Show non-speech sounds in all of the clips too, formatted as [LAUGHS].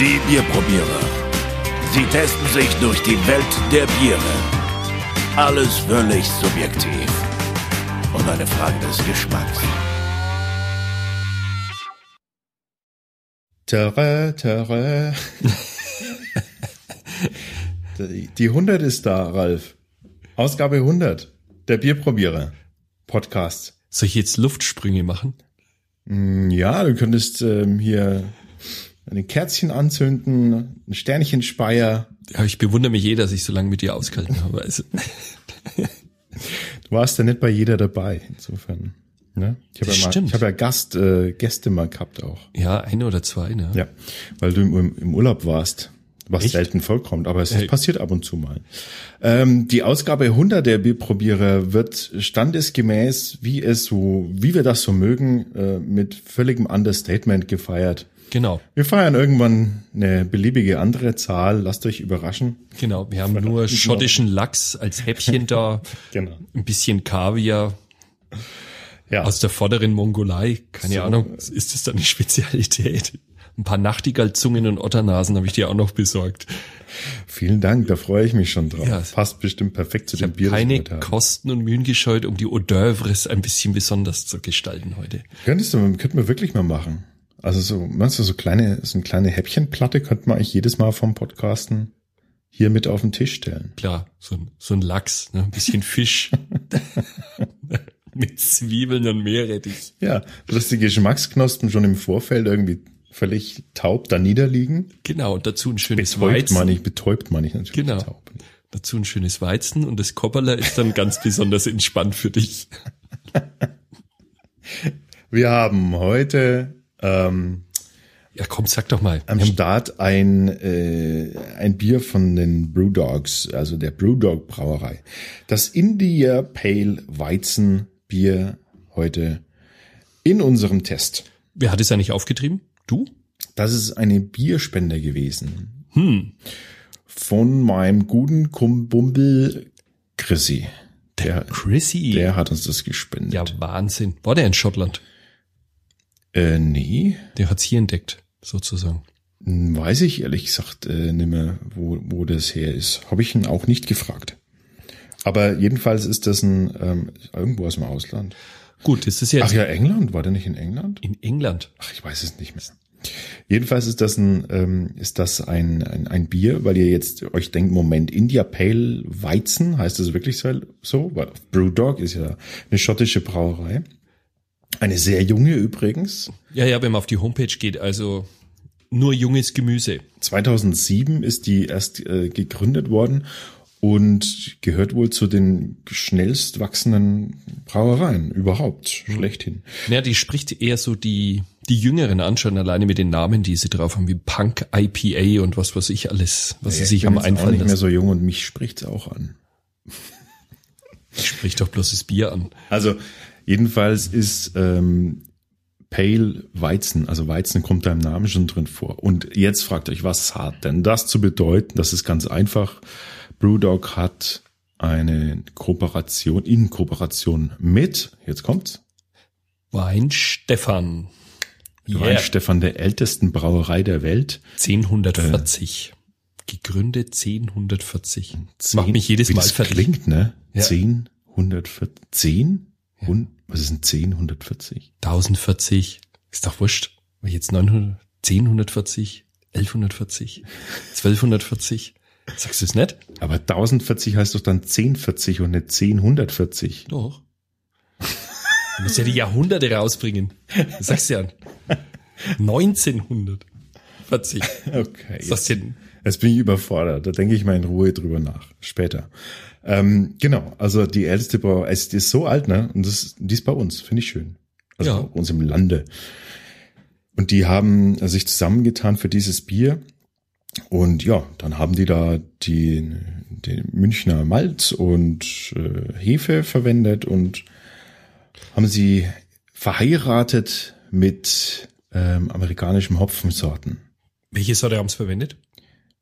Die Bierprobierer. Sie testen sich durch die Welt der Biere. Alles völlig subjektiv. Und eine Frage des Geschmacks. Tere, tere. Die die 100 ist da, Ralf. Ausgabe 100. Der Bierprobierer. Podcast. Soll ich jetzt Luftsprünge machen? Mm, Ja, du könntest ähm, hier ein Kerzchen anzünden, ein Sternchenspeier. Ja, ich bewundere mich eh, dass ich so lange mit dir ausgehalten habe. Also, Du warst ja nicht bei jeder dabei, insofern. Ne? Ich habe ja, mal- ich hab ja Gast, äh, Gäste mal gehabt auch. ja, eine oder zwei, ne? Ja, weil du im, im Urlaub warst, was Echt? selten vorkommt, aber es Hey. passiert ab und zu mal. Ähm, die Ausgabe 100 der Bierprobierer wird standesgemäß, wie es so, wie wir das so mögen, äh, mit völligem Understatement gefeiert. Genau, Wir feiern irgendwann eine beliebige andere Zahl, lasst euch überraschen. genau. Wir haben nur schottischen Lachs als Häppchen da, [LAUGHS] Genau. ein bisschen Kaviar Ja, aus der vorderen Mongolei. Keine So. Ahnung, ist das dann eine [LAUGHS] Spezialität? Ein paar Nachtigallzungen und Otternasen habe ich dir auch noch besorgt. vielen Dank, da freue ich mich schon drauf. Ja. Passt bestimmt perfekt zu Ich dem Bier. keine. Kosten und Mühen gescheut, um die Hors d'oeuvres ein bisschen besonders zu gestalten heute. Könntest du, könnten wir wirklich mal machen. Also so, meinst du, so kleine, so eine kleine Häppchenplatte könnte man eigentlich jedes Mal vom Podcasten hier mit auf den Tisch stellen. Klar, so ein, so ein Lachs, ne? ein bisschen Fisch [LAUGHS] mit Zwiebeln und Meerrettich. Ja, dass die Geschmacksknospen schon im Vorfeld irgendwie völlig taub da niederliegen. Genau, und dazu ein schönes Betäubt Weizen. man nicht, betäubt man nicht natürlich Genau. taub. Dazu ein schönes Weizen und das Kopperler ist dann ganz [LAUGHS] besonders entspannt für dich. Wir haben heute ähm, Ja, komm, sag doch mal. am Start ein, äh, ein Bier von den Brewdogs, also der Brewdog Brauerei. Das India Pale Weizen Bier heute in unserem Test. Wer hat es eigentlich aufgetrieben? Du? Das ist eine Bierspende gewesen. Hm. Von meinem guten Kumpel Chrissy. Der, Chrissy. der hat uns das gespendet. ja, Wahnsinn. War der in Schottland? Äh, nee, Der hat's hier entdeckt, sozusagen. Hm, weiß ich ehrlich gesagt äh, nicht mehr, wo, wo das her ist. Habe ich ihn auch nicht gefragt. Aber jedenfalls ist das ein ähm, irgendwo aus dem Ausland. Gut, das ist jetzt Ach ja, England? War der nicht in England? in England. Ach, ich weiß es nicht mehr. Jedenfalls ist das ein, ähm, ist das ein, ein, ein Bier, weil ihr jetzt euch denkt, Moment, India Pale Weizen, heißt das wirklich so? so? Weil Brewdog ist ja eine schottische Brauerei. Eine sehr junge übrigens. Ja, ja, wenn man auf die Homepage geht, also nur junges Gemüse. 2007 ist die erst äh, gegründet worden und gehört wohl zu den schnellst wachsenden Brauereien überhaupt, schlechthin. Ja, die spricht eher so die, die Jüngeren an, schon alleine mit den Namen, die sie drauf haben, wie Punk IPA und was weiß ich alles, was sie sich ich bin haben jetzt auch einfallen nicht mehr so jung und mich spricht's auch an. Spricht doch bloß das Bier an. Also jedenfalls ist ähm, Pale Weizen, also Weizen kommt da im Namen schon drin vor. Und jetzt fragt euch, was hat denn das zu bedeuten? Das ist ganz einfach. Brewdog hat eine Kooperation, in Kooperation mit, jetzt kommt's, Wein Stefan. Yeah. Weinstefan der ältesten Brauerei der Welt. 1040. Gegründet 1040. Das macht Zehn- mich jedes wie Mal das fertig. klingt, ne? Ja. 10, 140, 10? Und, was ist ein 10, 140? 1040. Ist doch wurscht. War jetzt 900, 1040, 1140, 1240. Sagst du es nicht? Aber 1040 heißt doch dann 1040 und nicht 1040. Doch. Du musst ja die Jahrhunderte rausbringen. Sagst du ja. [LAUGHS] 1940. [LAUGHS] Okay. Was denn? Jetzt bin ich überfordert. Da denke ich mal in Ruhe drüber nach. Später. Ähm, genau. Also die älteste Brauerei, es ist so alt, ne? Und das, die ist bei uns. Finde ich schön. Also Ja. bei uns im Lande. Und die haben sich zusammengetan für dieses Bier. Und ja, dann haben die da die, den Münchner Malz und äh, Hefe verwendet und haben sie verheiratet mit ähm, amerikanischen Hopfensorten. Welche Sorte haben sie verwendet?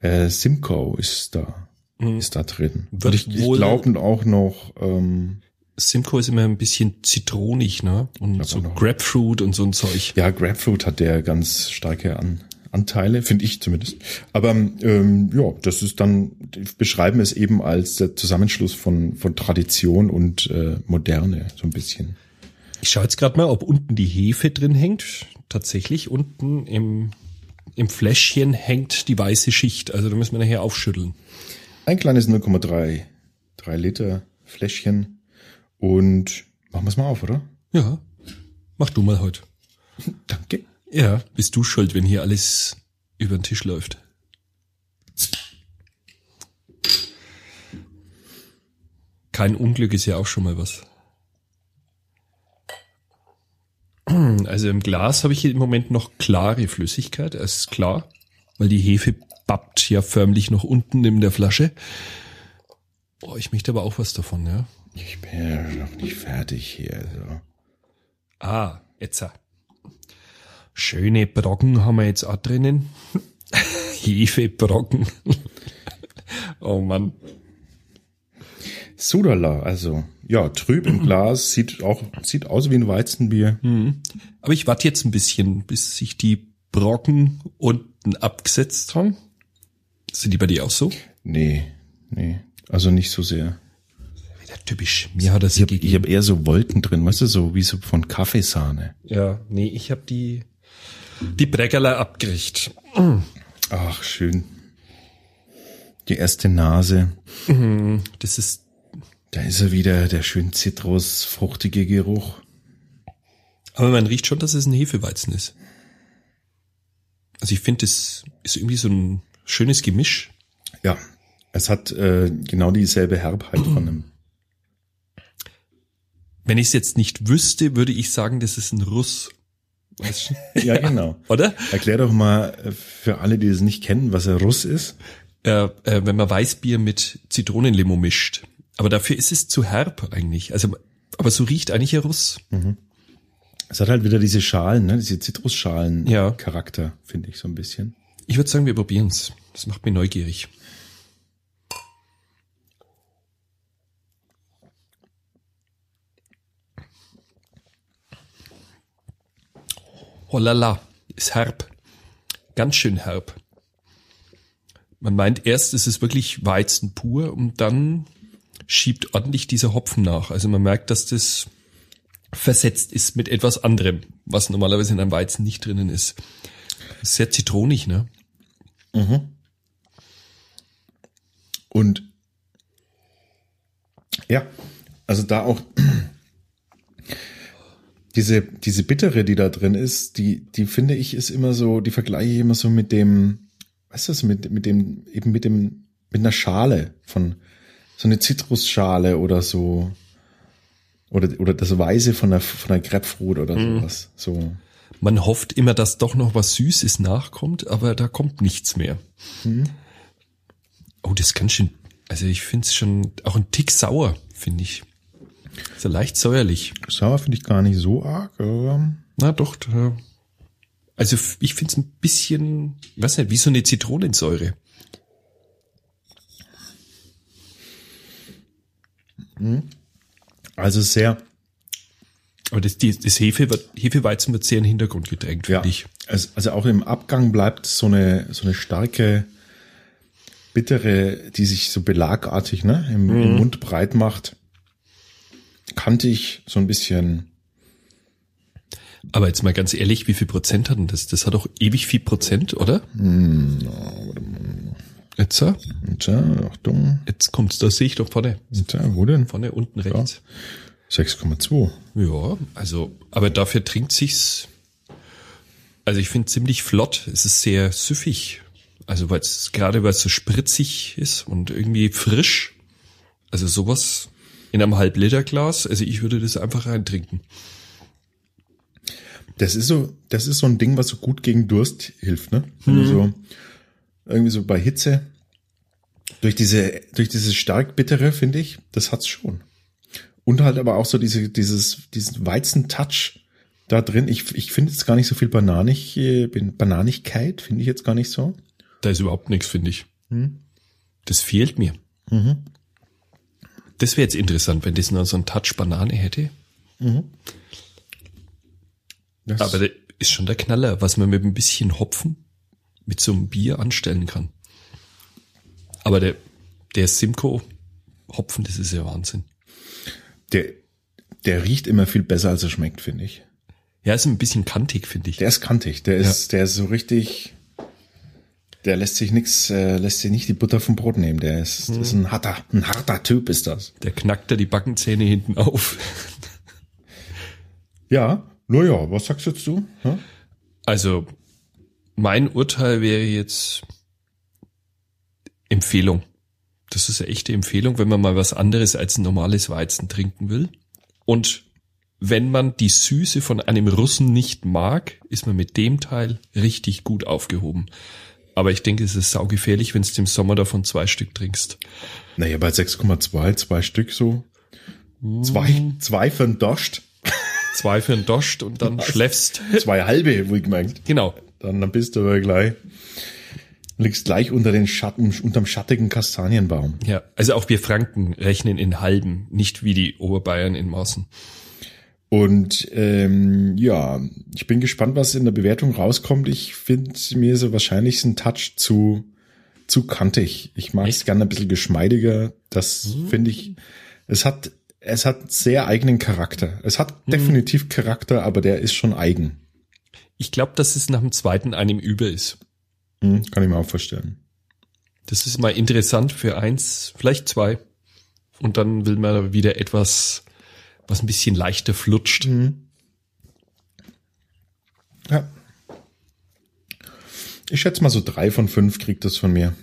Äh, Simcoe ist da, Mhm. ist da drin. Wird und ich, ich glaube auch noch, ähm, Simcoe ist immer ein bisschen zitronig, ne? Und so. Grapefruit und so ein Zeug. ja, Grapefruit hat der ganz starke An Anteile, finde ich zumindest. Aber ähm, ja, das ist dann, die beschreiben es eben als der Zusammenschluss von, von Tradition und äh, Moderne, so ein bisschen. Ich schaue jetzt gerade mal, ob unten die Hefe drin hängt. Tatsächlich unten im, im Fläschchen hängt die weiße Schicht. Also da müssen wir nachher aufschütteln. Ein kleines 0,3 3 Liter Fläschchen und machen wir es mal auf, oder? Ja, mach du mal heute. [LAUGHS] Danke. Ja, bist du schuld, wenn hier alles über den Tisch läuft. Kein Unglück ist ja auch schon mal was. Also im Glas habe ich hier im Moment noch klare Flüssigkeit, das ist klar, weil die Hefe babbt ja förmlich noch unten in der Flasche. Boah, ich möchte aber auch was davon, ja. Ich bin ja noch nicht fertig hier. So. Ah, jetzt. Schöne Brocken haben wir jetzt auch drinnen. [LAUGHS] Hefebrocken. oh Mann. Sudala, also ja, trüb im [CLEARS THROAT] Glas, sieht auch sieht aus wie ein Weizenbier. Aber ich warte jetzt ein bisschen, bis sich die Brocken unten abgesetzt haben. Sind die bei dir auch so? Nee, nee, also nicht so sehr. Wieder typisch. Mir hat er Ich habe hab eher so Wolken drin, weißt du, so wie so von Kaffeesahne. Ja, nee, ich habe die die Breckerler abgericht. Ach, schön. Die erste Nase, Das ist da ist er wieder, der schön zitrusfruchtige Geruch. aber man riecht schon, dass es ein Hefeweizen ist. Also ich finde, das ist irgendwie so ein schönes Gemisch. Ja, es hat äh, genau dieselbe Herbheit von einem. Wenn ich es jetzt nicht wüsste, würde ich sagen, das ist ein Russ. Weißt du? [LAUGHS] Ja, genau. [LAUGHS] Oder? Erklär doch mal äh, für alle, die es nicht kennen, was ein Russ ist. Äh, äh, wenn man Weißbier mit Zitronenlimo mischt. Aber dafür ist es zu herb eigentlich. Also, aber so riecht eigentlich ein Russ. Es hat halt wieder diese Schalen, ne? diese Zitrusschalen Ja. Charakter, finde ich so ein bisschen. Ich würde sagen, wir probieren's. Das macht mich neugierig. Oh la la, ist herb. Ganz schön herb. Man meint erst, es ist wirklich Weizen pur und dann schiebt ordentlich dieser Hopfen nach. Also man merkt, dass das versetzt ist mit etwas anderem, was normalerweise in einem Weizen nicht drinnen ist. Sehr zitronig, ne? Und ja, also da auch [CLEARS THROAT] diese, diese bittere, die da drin ist, die, die finde ich ist immer so, die vergleiche ich immer so mit dem, was ist das, mit, mit dem, eben mit dem, mit einer Schale von, so eine Zitrusschale oder so, oder, oder das Weiße von einer, von einer Grapefruit oder sowas, so. Man hofft immer, dass doch noch was Süßes nachkommt, aber da kommt nichts mehr. Oh, das kann schon, also ich finde es schon auch ein Tick sauer, finde ich. So leicht säuerlich. Sauer finde ich gar nicht so arg, aber Na doch, da, also ich finde es ein bisschen, weiß nicht, wie so eine Zitronensäure. Also sehr, Aber das, die, das Hefe, wird- Hefeweizen wird sehr in den Hintergrund gedrängt, Ja, finde ich. also, also auch im Abgang bleibt so eine, so eine starke, bittere, die sich so belagartig ne, im, im Mund breit macht. Kantig, so ein bisschen. Aber jetzt mal ganz ehrlich, wie viel Prozent hat denn das? Das hat doch ewig viel Prozent, oder? Jetzt, so, Tja, Achtung. jetzt kommt's, da sehe ich doch vorne. Tja, wo denn? Vorne unten rechts. 6,2. Ja, also, aber dafür trinkt sich's. Also ich finde ziemlich flott. Es ist sehr süffig. Also weil es gerade weil es so spritzig ist und irgendwie frisch. Also sowas in einem Halb-Liter-Glas. Also ich würde das einfach reintrinken. Das ist so, das ist so ein Ding, was so gut gegen Durst hilft, ne? Wenn du so, irgendwie so bei Hitze, durch diese, durch dieses stark bittere, finde ich, das hat's schon. Und halt aber auch so diese, dieses, diesen Weizen-Touch da drin. Ich, ich finde jetzt gar nicht so viel Bananig, äh, Bananigkeit, finde ich jetzt gar nicht so. Da ist überhaupt nichts, finde ich. Das fehlt mir. Das wäre jetzt interessant, wenn das noch so ein Touch Banane hätte. Das, Aber der ist schon der Knaller, was man mit ein bisschen Hopfen mit so einem Bier anstellen kann. Aber der, der Simcoe Hopfen, das ist ja Wahnsinn. Der, der riecht immer viel besser, als er schmeckt, finde ich. Ja, ist ein bisschen kantig, finde ich. Der ist kantig, der ist, der ist so richtig, der lässt sich nix, äh, lässt sich nicht die Butter vom Brot nehmen. Der ist, das ist ein harter, ein harter Typ ist das. Der knackt da die Backenzähne hinten auf. Ja, nur ja, was sagst du? Ja? Also, mein Urteil wäre jetzt Empfehlung. Das ist eine echte Empfehlung, wenn man mal was anderes als ein normales Weizen trinken will. Und wenn man die Süße von einem Russen nicht mag, ist man mit dem Teil richtig gut aufgehoben. Aber ich denke, es ist saugefährlich, wenn du im Sommer davon zwei Stück trinkst. Naja, bei 6,2, zwei Stück so. Zwei, zwei für den Dost. Zwei für den Dost und dann schläfst. Zwei halbe, wohlgemerkt. Genau. Dann, dann bist du aber gleich, liegst gleich unter den Schatten, unterm schattigen Kastanienbaum. Ja, also auch wir Franken rechnen in Halben, nicht wie die Oberbayern in Maßen. Und ähm, ja, ich bin gespannt, was in der Bewertung rauskommt. Ich finde mir so wahrscheinlich ein Touch zu zu kantig. Ich mag es gerne ein bisschen geschmeidiger. Das finde ich. Es hat es hat sehr eigenen Charakter. Es hat definitiv Charakter, aber der ist schon eigen. Ich glaube, dass es nach dem zweiten einem über ist. Hm, kann ich mir auch vorstellen. Das ist mal interessant für eins, vielleicht zwei. Und dann will man wieder etwas, was ein bisschen leichter flutscht. Ja. Ich schätze mal so drei von fünf kriegt das von mir.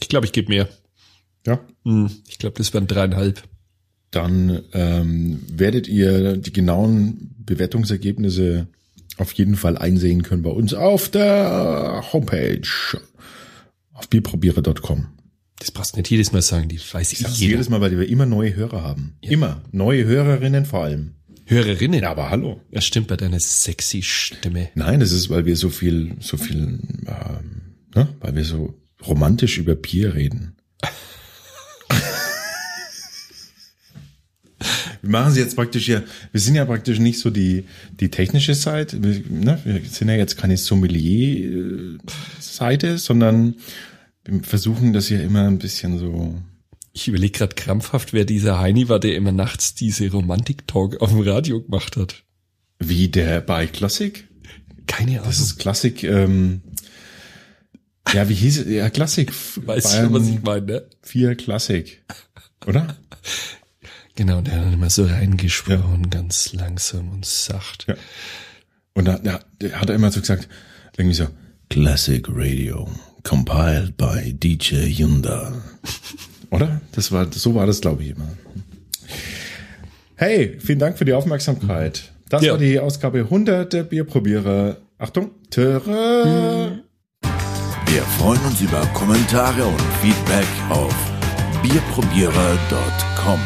Ich glaube, ich gebe mehr. Ja. Hm, Ich glaube, das wären dreieinhalb. Dann ähm, werdet ihr die genauen Bewertungsergebnisse auf jeden Fall einsehen können bei uns auf der Homepage auf bierprobierer.com. Das du nicht jedes Mal sagen, die weiß ich, jeder. jedes Mal, weil wir immer neue Hörer haben. Immer. Neue Hörerinnen vor allem. Hörerinnen. Ja, aber hallo. Das stimmt bei deiner sexy Stimme. Nein, das ist, weil wir so viel, so viel, ähm, ne? weil wir so romantisch über Bier reden. Wir machen sie jetzt praktisch ja, wir sind ja praktisch nicht so die, die technische Seite, wir, ne? wir sind ja jetzt keine Sommelier-Seite, sondern wir versuchen das ja immer ein bisschen so, Ich überlege gerade krampfhaft, wer dieser Heini war, der immer nachts diese Romantik-Talk auf dem Radio gemacht hat. wie der bei Klassik. Keine Ahnung. Das ist Klassik, ähm, ja, wie hieß es? Ja, Klassik. weißt Bayern du, was ich meine, ne? 4 Klassik. Oder? [LAUGHS] Genau, der hat dann immer so reingesprochen, ganz langsam und sacht. Ja. Und da, da, da hat er immer so gesagt, irgendwie so, Classic Radio, compiled by DJ Yunda. [LAUGHS] Oder? Das war, so war das, glaube ich, immer. Hey, vielen Dank für die Aufmerksamkeit. Das Ja. war die Ausgabe 100 der Bierprobierer. Achtung, Töre. Wir freuen uns über Kommentare und Feedback auf bierprobierer.com.